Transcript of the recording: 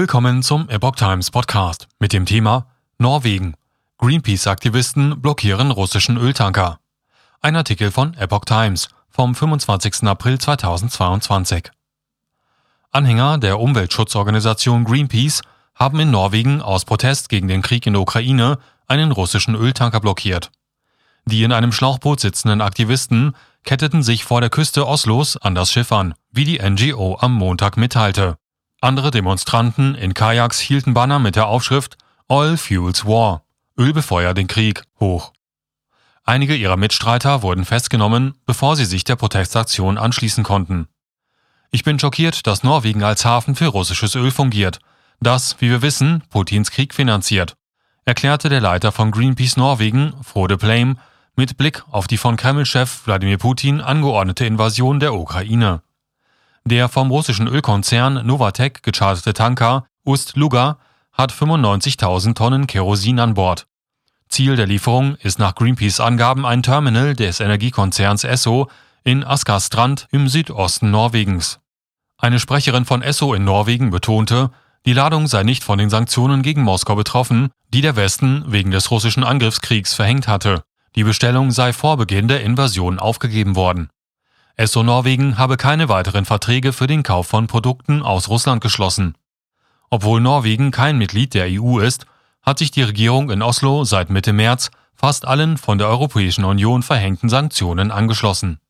Willkommen zum Epoch Times Podcast mit dem Thema Norwegen. Greenpeace-Aktivisten blockieren russischen Öltanker. Ein Artikel von Epoch Times vom 25. April 2022. Anhänger der Umweltschutzorganisation Greenpeace haben in Norwegen aus Protest gegen den Krieg in der Ukraine einen russischen Öltanker blockiert. Die in einem Schlauchboot sitzenden Aktivisten ketteten sich vor der Küste Oslos an das Schiff an, wie die NGO am Montag mitteilte. Andere Demonstranten in Kajaks hielten Banner mit der Aufschrift Oil Fuels War, Öl befeuert den Krieg, hoch. Einige ihrer Mitstreiter wurden festgenommen, bevor sie sich der Protestaktion anschließen konnten. Ich bin schockiert, dass Norwegen als Hafen für russisches Öl fungiert, das, wie wir wissen, Putins Krieg finanziert, erklärte der Leiter von Greenpeace Norwegen, Frode Plame, mit Blick auf die von Kreml-Chef Wladimir Putin angeordnete Invasion der Ukraine. Der vom russischen Ölkonzern Novatek gecharterte Tanker Ust-Luga hat 95.000 Tonnen Kerosin an Bord. Ziel der Lieferung ist nach Greenpeace Angaben ein Terminal des Energiekonzerns Esso in Askastrand im Südosten Norwegens. Eine Sprecherin von Esso in Norwegen betonte, die Ladung sei nicht von den Sanktionen gegen Moskau betroffen, die der Westen wegen des russischen Angriffskriegs verhängt hatte. Die Bestellung sei vor Beginn der Invasion aufgegeben worden. Esso Norwegen habe keine weiteren Verträge für den Kauf von Produkten aus Russland geschlossen. Obwohl Norwegen kein Mitglied der EU ist, hat sich die Regierung in Oslo seit Mitte März fast allen von der Europäischen Union verhängten Sanktionen angeschlossen.